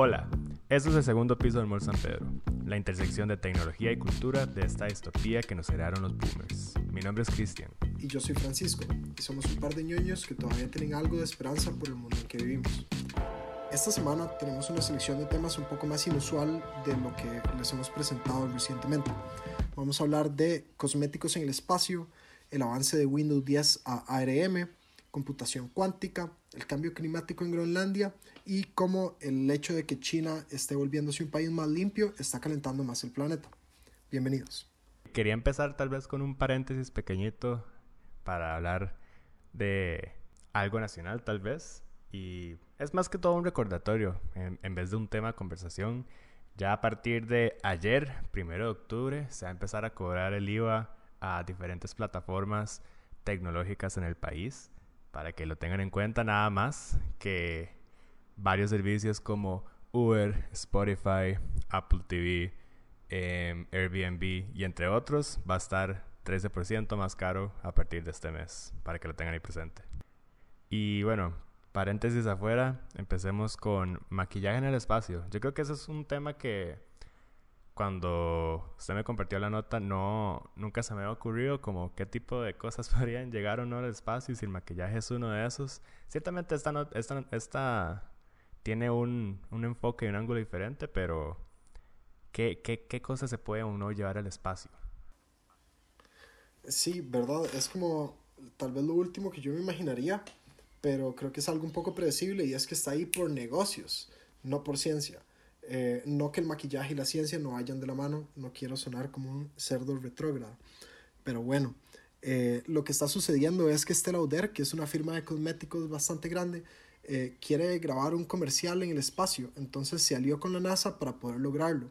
Hola, esto es el segundo piso del Mall San Pedro, la intersección de tecnología y cultura de esta distopía que nos heredaron los boomers. Mi nombre es Cristian. Y yo soy Francisco, y somos un par de ñoños que todavía tienen algo de esperanza por el mundo en que vivimos. Esta semana tenemos una selección de temas un poco más inusual de lo que les hemos presentado recientemente. Vamos a hablar de cosméticos en el espacio, el avance de Windows 10 a ARM, computación cuántica, el cambio climático en Groenlandia y cómo el hecho de que China esté volviéndose un país más limpio está calentando más el planeta. Bienvenidos. Quería empezar tal vez con un paréntesis pequeñito para hablar de algo nacional tal vez y es más que todo un recordatorio en, vez de un tema de conversación. Ya a partir de ayer, primero de octubre, se va a empezar a cobrar el IVA a diferentes plataformas tecnológicas en el país para que lo tengan en cuenta nada más que varios servicios como Uber, Spotify, Apple TV, em, Airbnb y entre otros va a estar 13% más caro a partir de este mes para que lo tengan ahí presente. Y bueno, paréntesis afuera, empecemos con maquillaje en el espacio. Yo creo que ese es un tema que cuando usted me compartió la nota, no, nunca se me había ocurrido como qué tipo de cosas podrían llegar o no al espacio y si el maquillaje es uno de esos. Ciertamente esta, esta, esta tiene un, un, enfoque y un ángulo diferente, pero ¿qué, qué, qué cosas se puede o no llevar al espacio? Sí, verdad, es como tal vez lo último que yo me imaginaría, pero creo que es algo un poco predecible y es que está ahí por negocios, no por ciencia. Eh, no que el maquillaje y la ciencia no vayan de la mano, no quiero sonar como un cerdo retrógrado, pero bueno, eh, lo que está sucediendo es que Estée Lauder, que es una firma de cosméticos bastante grande, eh, quiere grabar un comercial en el espacio, entonces se alió con la NASA para poder lograrlo.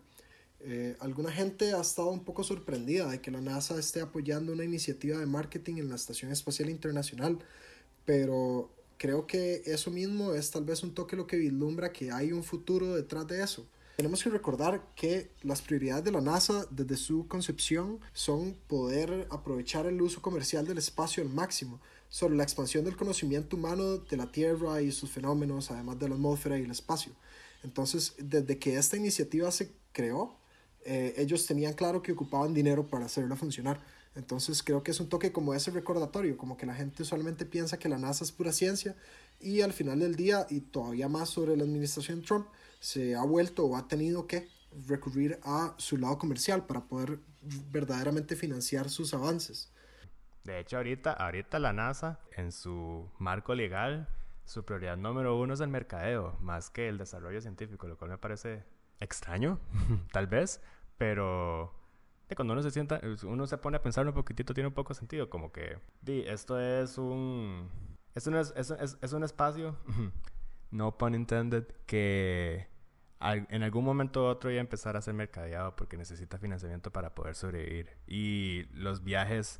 alguna gente ha estado un poco sorprendida de que la NASA esté apoyando una iniciativa de marketing en la Estación Espacial Internacional, pero creo que eso mismo es tal vez un toque lo que vislumbra que hay un futuro detrás de eso. Tenemos que recordar que las prioridades de la NASA desde su concepción son poder aprovechar el uso comercial del espacio al máximo, sobre la expansión del conocimiento humano de la Tierra y sus fenómenos, además de la atmósfera y el espacio. Entonces, desde que esta iniciativa se creó, eh, ellos tenían claro que ocupaban dinero para hacerla funcionar. Entonces creo que es un toque como ese recordatorio, como que la gente usualmente piensa que la NASA es pura ciencia y al final del día, y todavía más sobre la administración Trump, se ha vuelto o ha tenido que recurrir a su lado comercial para poder verdaderamente financiar sus avances. De hecho, ahorita, ahorita la NASA, en su marco legal, su prioridad número uno es el mercadeo, más que el desarrollo científico, lo cual me parece extraño, tal vez, pero cuando uno se sienta, uno se pone a pensar un poquitito, tiene un poco sentido, como que, di, esto es un, es un, es, es, es un espacio, no pun intended, que en algún momento u otro ya empezar a ser mercadeado porque necesita financiamiento para poder sobrevivir. Y los viajes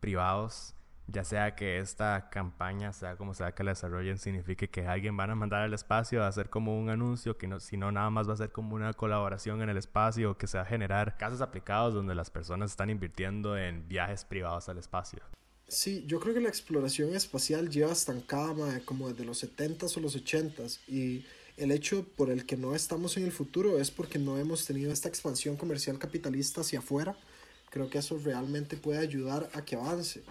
privados ya sea que esta campaña, sea como sea que la desarrollen, signifique que alguien van a mandar al espacio a hacer como un anuncio, que no, si no nada más va a ser como una colaboración en el espacio, que se va a generar casos aplicados donde las personas están invirtiendo en viajes privados al espacio. Sí, yo creo que la exploración espacial lleva estancada como desde los 70s o los 80s y el hecho por el que no estamos en el futuro es porque no hemos tenido esta expansión comercial capitalista hacia afuera. Creo que eso realmente puede ayudar a que avance.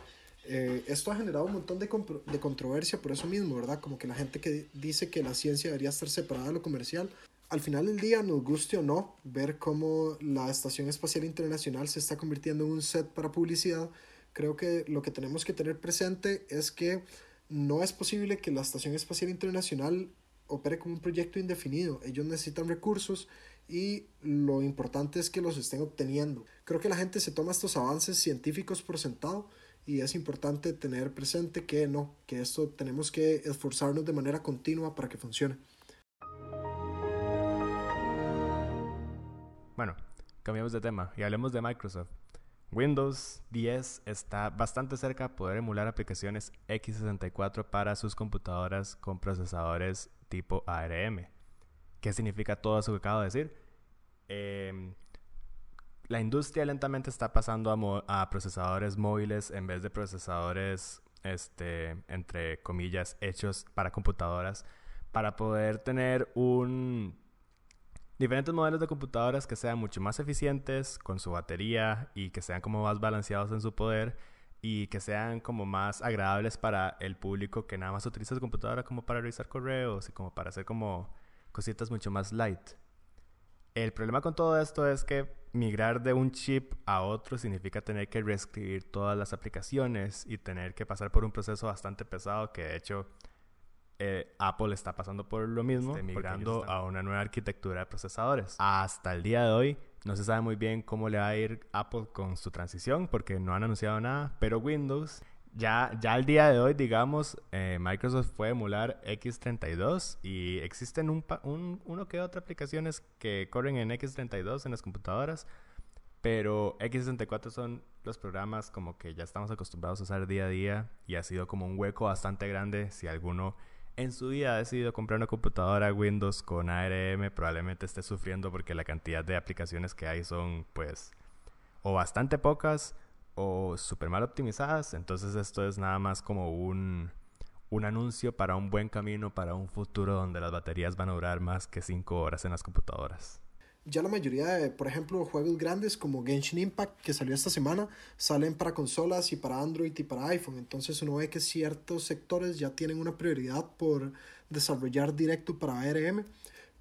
Eh, esto ha generado un montón de, de, controversia por eso mismo, ¿verdad? Como que la gente que dice que la ciencia debería estar separada de lo comercial. Al final del día, nos guste o no, ver cómo la Estación Espacial Internacional se está convirtiendo en un set para publicidad, creo que lo que tenemos que tener presente es que no es posible que la Estación Espacial Internacional opere como un proyecto indefinido. Ellos necesitan recursos y lo importante es que los estén obteniendo. Creo que la gente se toma estos avances científicos por sentado y es importante tener presente que no, que esto tenemos que esforzarnos de manera continua para que funcione. Bueno, cambiamos de tema y hablemos de Microsoft. Windows 10 está bastante cerca de poder emular aplicaciones x64 para sus computadoras con procesadores tipo ARM. ¿Qué significa todo eso que acabo de decir? Eh, la industria lentamente está pasando a, procesadores móviles en vez de procesadores, este, entre comillas, hechos para computadoras, para poder tener un diferentes modelos de computadoras que sean mucho más eficientes con su batería y que sean como más balanceados en su poder y que sean como más agradables para el público que nada más utiliza su computadora como para revisar correos y como para hacer como cositas mucho más light. El problema con todo esto es que migrar de un chip a otro significa tener que reescribir todas las aplicaciones y tener que pasar por un proceso bastante pesado que de hecho eh, Apple está pasando por lo mismo, este, migrando a una nueva arquitectura de procesadores. Hasta el día de hoy no se sabe muy bien cómo le va a ir Apple con su transición porque no han anunciado nada, pero Windows ya, ya al día de hoy, digamos, eh, Microsoft fue emular X32 y existen un, un, uno que otra aplicaciones que corren en X32 en las computadoras, pero X64 son los programas como que ya estamos acostumbrados a usar día a día y ha sido como un hueco bastante grande si alguno en su vida ha decidido comprar una computadora Windows con ARM, probablemente esté sufriendo porque la cantidad de aplicaciones que hay son pues o bastante pocas o súper mal optimizadas. Entonces esto es nada más como un, un anuncio para un buen camino, para un futuro donde las baterías van a durar más que 5 horas en las computadoras ya la mayoría de, por ejemplo, juegos grandes como Genshin Impact, que salió esta semana, salen para consolas y para Android y para iPhone. Entonces uno ve que ciertos sectores ya tienen una prioridad por desarrollar directo para ARM.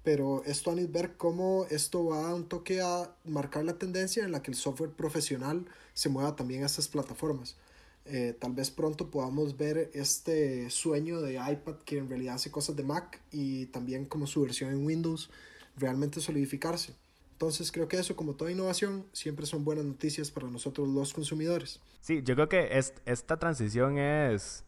Pero esto a ver cómo esto va a un toque a marcar la tendencia en la que el software profesional se mueva también a estas plataformas. Eh, tal vez pronto podamos ver este sueño de iPad que en realidad hace cosas de Mac y también como su versión en Windows realmente solidificarse. Entonces creo que eso, como toda innovación, siempre son buenas noticias para nosotros los consumidores. Sí, yo creo que esta transición es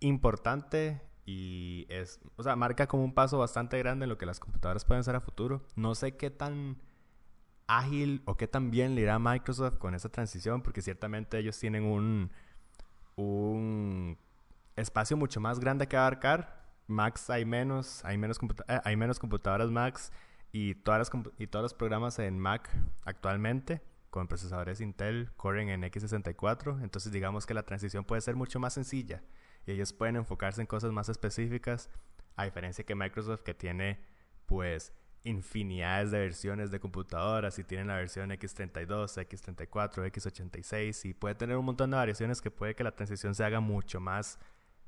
importante y es, o sea, marca como un paso bastante grande en lo que las computadoras pueden ser a futuro. No sé qué tan ágil o qué tan bien le irá a Microsoft con esa transición, porque ciertamente ellos tienen un, un espacio mucho más grande que abarcar. Max hay menos, hay menos, eh, hay menos computadoras Max y, todas las, y todos los programas en Mac actualmente con procesadores Intel corren en x64, entonces digamos que la transición puede ser mucho más sencilla y ellos pueden enfocarse en cosas más específicas, a diferencia que Microsoft que tiene pues infinidades de versiones de computadoras y tienen la versión X32, X34, X86 y puede tener un montón de variaciones que puede que la transición se haga mucho más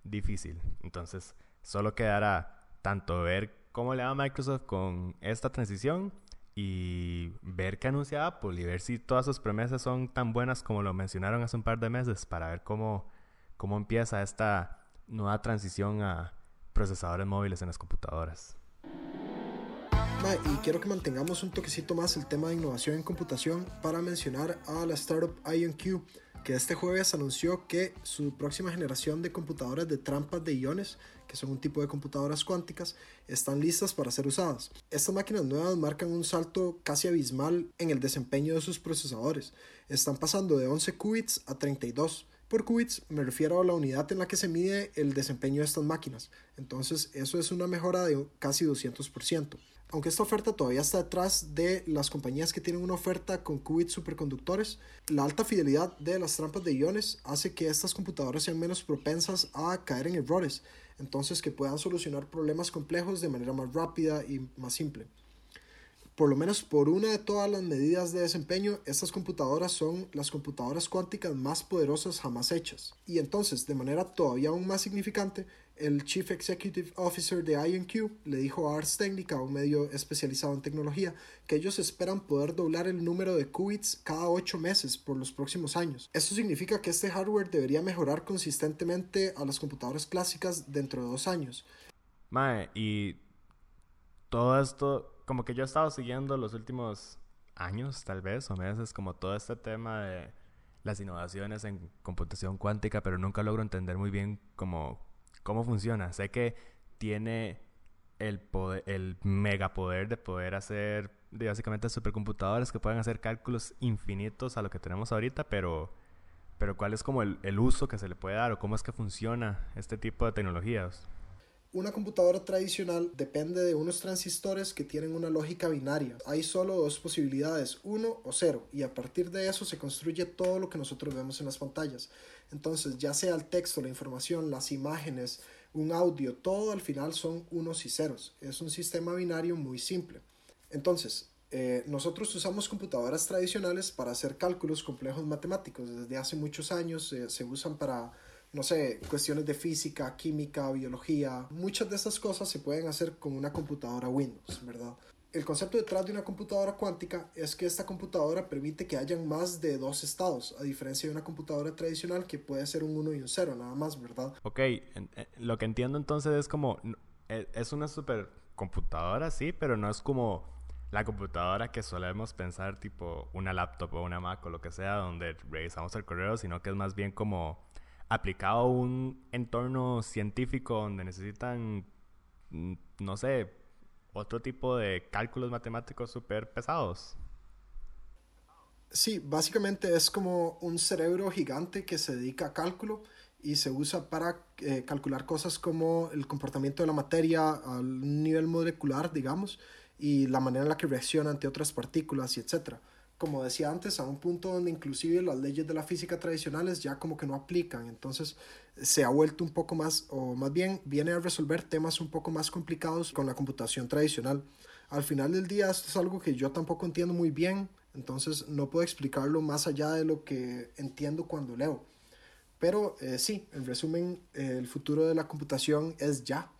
difícil. Entonces, solo quedará tanto ver cómo le va a Microsoft con esta transición y ver qué anuncia Apple y ver si todas sus promesas son tan buenas como lo mencionaron hace un par de meses para ver cómo, cómo empieza esta nueva transición a procesadores móviles en las computadoras. y quiero que mantengamos un toquecito más el tema de innovación en computación para mencionar a la startup IonQ que este jueves anunció que su próxima generación de computadoras de trampas de iones, que son un tipo de computadoras cuánticas, están listas para ser usadas. Estas máquinas nuevas marcan un salto casi abismal en el desempeño de sus procesadores. Están pasando de 11 qubits a 32. Por qubits me refiero a la unidad en la que se mide el desempeño de estas máquinas. Entonces eso es una mejora de casi 200% aunque esta oferta todavía está detrás de las compañías que tienen una oferta con qubits superconductores, la alta fidelidad de las trampas de iones hace que estas computadoras sean menos propensas a caer en errores, entonces que puedan solucionar problemas complejos de manera más rápida y más simple por lo menos por una de todas las medidas de desempeño, estas computadoras son las computadoras cuánticas más poderosas jamás hechas. Y entonces, de manera todavía aún más significante, el Chief Executive Officer de IonQ le dijo a Ars Technica, un medio especializado en tecnología, que ellos esperan poder doblar el número de qubits cada 8 meses por los próximos años. Esto significa que este hardware debería mejorar consistentemente a las computadoras clásicas dentro de dos años. Mae, y todo esto como que yo he estado siguiendo los últimos años, tal vez, o meses, como todo este tema de las innovaciones en computación cuántica, pero nunca logro entender muy bien cómo, cómo funciona. Sé que tiene el, poder, el megapoder de poder hacer básicamente supercomputadores que pueden hacer cálculos infinitos a lo que tenemos ahorita, pero, pero ¿cuál es como el, el uso que se le puede dar o cómo es que funciona este tipo de tecnologías? Una computadora tradicional depende de unos transistores que tienen una lógica binaria. Hay solo dos posibilidades, uno o cero, y a partir de eso se construye todo lo que nosotros vemos en las pantallas. Entonces, ya sea el texto, la información, las imágenes, un audio, todo al final son unos y ceros. Es un sistema binario muy simple. Entonces, eh, nosotros usamos computadoras tradicionales para hacer cálculos complejos matemáticos. Desde hace muchos años eh, se usan para, no sé, cuestiones de física, química, biología. Muchas de esas cosas se pueden hacer con una computadora Windows, ¿verdad? El concepto detrás de una computadora cuántica es que esta computadora permite que hayan más de dos estados, a diferencia de una computadora tradicional que puede ser un 1 y un 0, nada más, ¿verdad? Ok, lo que entiendo entonces es como, e, es una supercomputadora, sí, pero no es como la computadora que solemos pensar tipo una laptop o una Mac o lo que sea donde revisamos el correo, sino que es más bien como aplicado a un entorno científico donde necesitan, mm, no sé, otro tipo de cálculos matemáticos súper pesados. Sí, básicamente es como un cerebro gigante que se dedica a cálculo y se usa para eh, calcular cosas como el comportamiento de la materia a un nivel molecular, digamos, y la manera en la que reacciona ante otras partículas y etcétera. Como decía antes, a un punto donde inclusive las leyes de la física tradicionales ya como que no aplican, entonces se ha vuelto un poco más, o más bien viene a resolver temas un poco más complicados con la computación tradicional. Al final del día esto es algo que yo tampoco entiendo muy bien, entonces no puedo explicarlo más allá de lo que entiendo cuando leo. Pero eh, sí, en resumen, el futuro de la computación es ya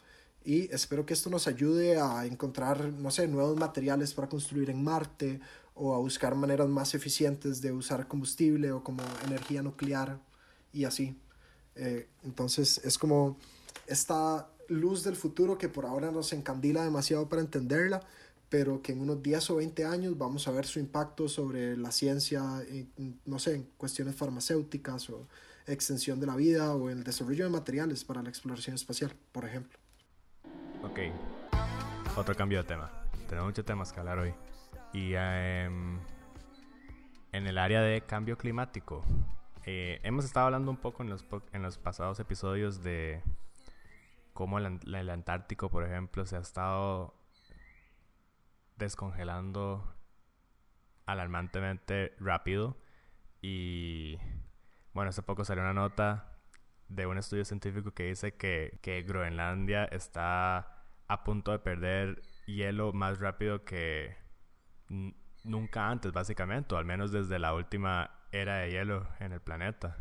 y espero que esto nos ayude a encontrar, no sé, nuevos materiales para construir en Marte o a buscar maneras más eficientes de usar combustible o como energía nuclear y así. Eh, entonces es como esta luz del futuro que por ahora nos encandila demasiado para entenderla, pero que en unos 10 o 20 años vamos a ver su impacto sobre la ciencia, no sé, en cuestiones farmacéuticas o extensión de la vida o el desarrollo de materiales para la exploración espacial, por ejemplo. Ok. Otro cambio de tema. Tenemos que hablar hoy. Y em, en el área de cambio climático, eh, hemos estado hablando un poco en los, en los pasados episodios de cómo el, Antártico, por ejemplo, se ha estado descongelando alarmantemente rápido. Y bueno, hace poco salió una nota de un estudio científico que dice que Groenlandia está a punto de perder hielo más rápido que nunca antes, básicamente, al menos desde la última era de hielo en el planeta.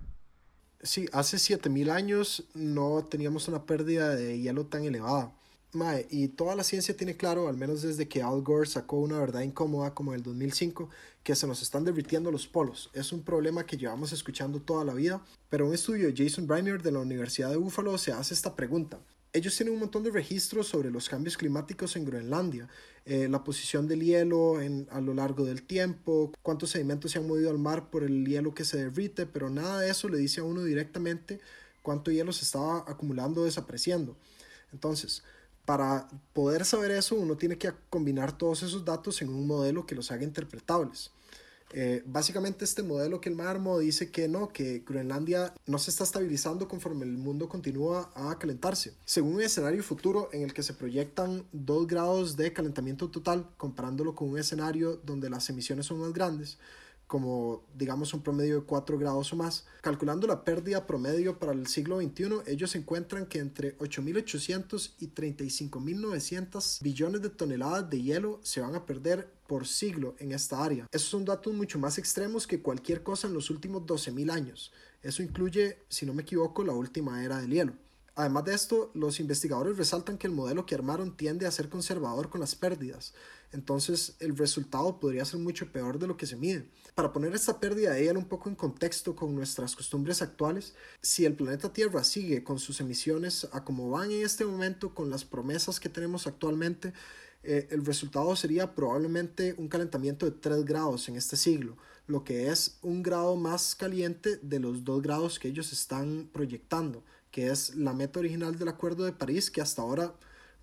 Sí, hace 7000 años no teníamos una pérdida de hielo tan elevada. Mae, y toda la ciencia tiene claro, al menos desde que Al Gore sacó una verdad incómoda como el 2005, que se nos están derritiendo los polos. Es un problema que llevamos escuchando toda la vida, pero un estudio de Jason Briner de la Universidad de Buffalo se hace esta pregunta ellos tienen un montón de registros sobre los cambios climáticos en Groenlandia, eh, la posición del hielo a lo largo del tiempo, cuántos sedimentos se han movido al mar por el hielo que se derrite, pero nada de eso le dice a uno directamente cuánto hielo se estaba acumulando o desapareciendo. Entonces, para poder saber eso, uno tiene que combinar todos esos datos en un modelo que los haga interpretables. Eh, básicamente este modelo que el Marmo dice que no, que Groenlandia no se está estabilizando conforme el mundo continúa a calentarse. Según un escenario futuro en el que se proyectan 2 grados de calentamiento total, comparándolo con un escenario donde las emisiones son más grandes, como digamos un promedio de 4 grados o más. Calculando la pérdida promedio para el siglo XXI, ellos encuentran que entre 8.800 y 35.900 billones de toneladas de hielo se van a perder por siglo en esta área. Esos son datos mucho más extremos que cualquier cosa en los últimos 12.000 años. Eso incluye, si no me equivoco, la última era del hielo. Además de esto, los investigadores resaltan que el modelo que armaron tiende a ser conservador con las pérdidas, entonces el resultado podría ser mucho peor de lo que se mide. Para poner esta pérdida de un poco en contexto con nuestras costumbres actuales, si el planeta Tierra sigue con sus emisiones a como van en este momento con las promesas que tenemos actualmente, eh, el resultado sería probablemente un calentamiento de 3 grados en este siglo, lo que es un grado más caliente de los 2 grados que ellos están proyectando que es la meta original del Acuerdo de París, que hasta ahora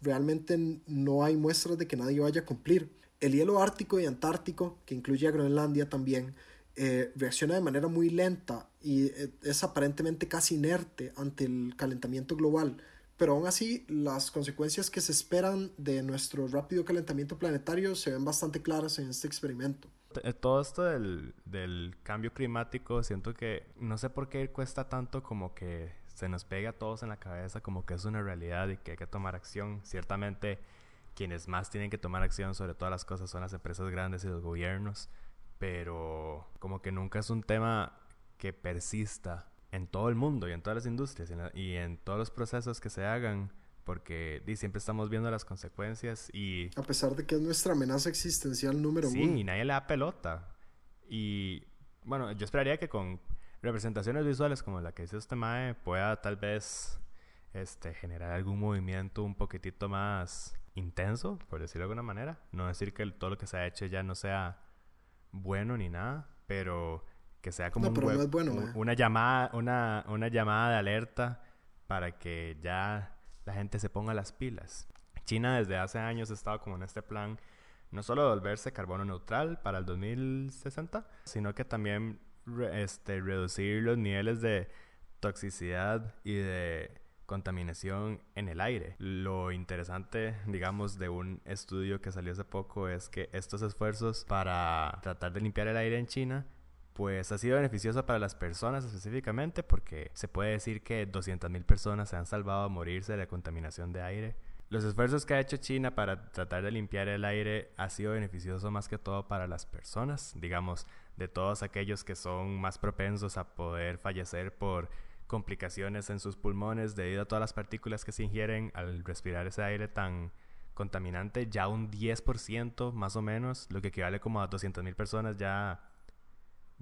realmente no hay muestras de que nadie vaya a cumplir. El hielo ártico y antártico, que incluye a Groenlandia también, eh, reacciona de manera muy lenta y eh, es aparentemente casi inerte ante el calentamiento global. Pero aún así, las consecuencias que se esperan de nuestro rápido calentamiento planetario se ven bastante claras en este experimento. Eh, todo esto del, del cambio climático, siento que no sé por qué cuesta tanto como que se nos pega a todos en la cabeza como que es una realidad y que hay que tomar acción. Ciertamente quienes más tienen que tomar acción sobre todas las cosas son las empresas grandes y los gobiernos, pero como que nunca es un tema que persista en todo el mundo y en todas las industrias y en, todos los procesos que se hagan porque siempre estamos viendo las consecuencias y... A pesar de que es nuestra amenaza existencial número uno. Sí, y nadie le da pelota. Y bueno, yo esperaría que con representaciones visuales como la que hizo este Mae pueda tal vez este, generar algún movimiento un poquitito más intenso, por decirlo de alguna manera. No decir que todo lo que se ha hecho ya no sea bueno ni nada, pero que sea como una llamada, una, una llamada de alerta para que ya la gente se ponga las pilas. China desde hace años ha estado como en este plan no solo de volverse carbono neutral para el 2060, sino que también este, reducir los niveles de toxicidad y de contaminación en el aire. Lo interesante, digamos, de un estudio que salió hace poco es que estos esfuerzos para tratar de limpiar el aire en China pues ha sido beneficioso para las personas específicamente porque se puede decir que 200.000 personas se han salvado a morirse de la contaminación de aire. Los esfuerzos que ha hecho China para tratar de limpiar el aire ha sido beneficioso más que todo para las personas, digamos, de todos aquellos que son más propensos a poder fallecer por complicaciones en sus pulmones debido a todas las partículas que se ingieren al respirar ese aire tan contaminante, ya un 10% más o menos, lo que equivale como a 200.000 personas ya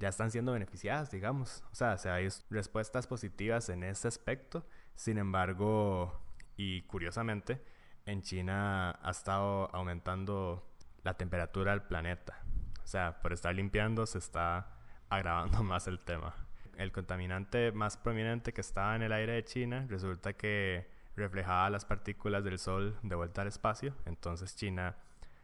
ya están siendo beneficiadas, digamos. O sea, se hay respuestas positivas en ese aspecto. Sin embargo, y curiosamente, en China ha estado aumentando la temperatura del planeta. O sea, por estar limpiando se está agravando más el tema. El contaminante más prominente que estaba en el aire de China resulta que reflejaba las partículas del sol de vuelta al espacio. Entonces China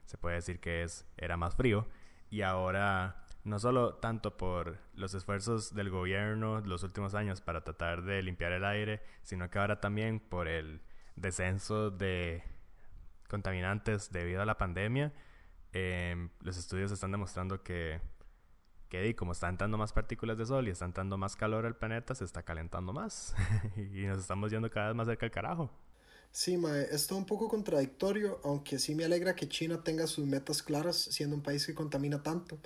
se puede decir que es, era más frío. Y ahora no solo tanto por los esfuerzos del gobierno los últimos años para tratar de limpiar el aire, sino que ahora también por el descenso de contaminantes debido a la pandemia. Em, los estudios están demostrando que, que como están entrando más partículas de sol y están entrando más calor al planeta, se está calentando más y nos estamos yendo cada vez más cerca del carajo. Sí, mae, es todo un poco contradictorio, aunque sí me alegra que China tenga sus metas claras, siendo un país que contamina tanto.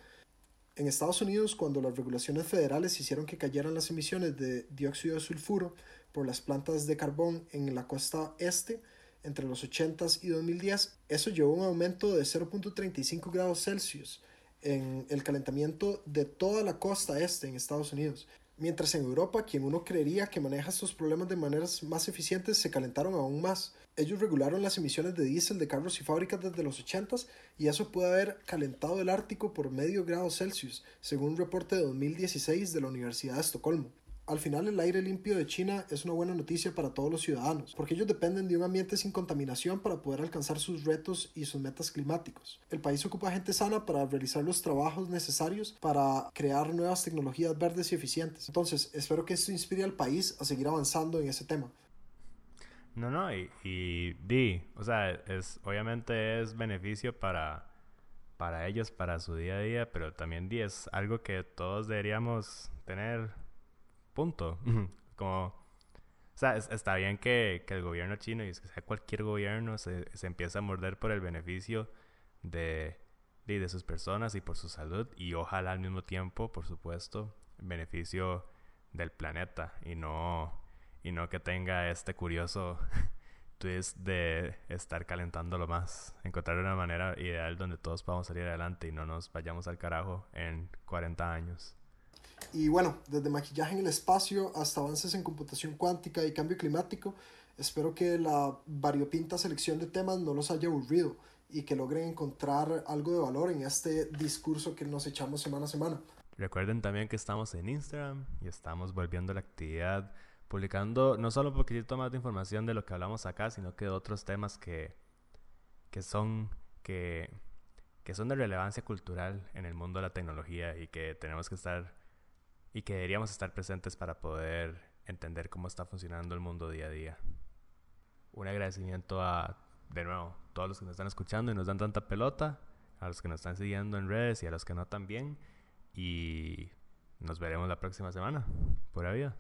En Estados Unidos, cuando las regulaciones federales hicieron que cayeran las emisiones de dióxido de sulfuro por las plantas de carbón en la costa este entre los 80s y 2010, eso llevó a un aumento de 0.35 grados Celsius en el calentamiento de toda la costa este en Estados Unidos. Mientras en Europa, quien uno creería que maneja estos problemas de maneras más eficientes, se calentaron aún más. Ellos regularon las emisiones de diésel de carros y fábricas desde los 80 y eso puede haber calentado el Ártico por medio grado Celsius, según un reporte de 2016 de la Universidad de Estocolmo. Al final el aire limpio de China es una buena noticia para todos los ciudadanos, porque ellos dependen de un ambiente sin contaminación para poder alcanzar sus retos y sus metas climáticos. El país ocupa gente sana para realizar los trabajos necesarios para crear nuevas tecnologías verdes y eficientes. Entonces, espero que esto inspire al país a seguir avanzando en ese tema. No, no, y, di, o sea, es, obviamente es beneficio para, para ellos, para su día a día, pero también di, es algo que todos deberíamos tener Punto. Como, o sea, está bien que, que, el gobierno chino, y sea cualquier gobierno, se, se empiece a morder por el beneficio de, de, de, sus personas y por su salud, y ojalá al mismo tiempo, por supuesto, el beneficio del planeta, y no, y no que tenga este curioso twist de estar calentándolo más, encontrar una manera ideal donde todos podamos salir adelante y no nos vayamos al carajo en 40 años. Y bueno, desde maquillaje en el espacio hasta avances en computación cuántica y cambio climático, espero que la variopinta selección de temas no los haya aburrido y que logren encontrar algo de valor en este discurso que nos echamos semana a semana. Recuerden también que estamos en Instagram y estamos volviendo a la actividad, publicando no solo un poquitito más de información de lo que hablamos acá, sino que de otros temas que, que son que, que son de relevancia cultural en el mundo de la tecnología y que tenemos que estar y que deberíamos estar presentes para poder entender cómo está funcionando el mundo día a día. Un agradecimiento a, de nuevo, todos los que nos están escuchando y nos dan tanta pelota, a los que nos están siguiendo en redes y a los que no también. Y nos veremos la próxima semana. Pura vida.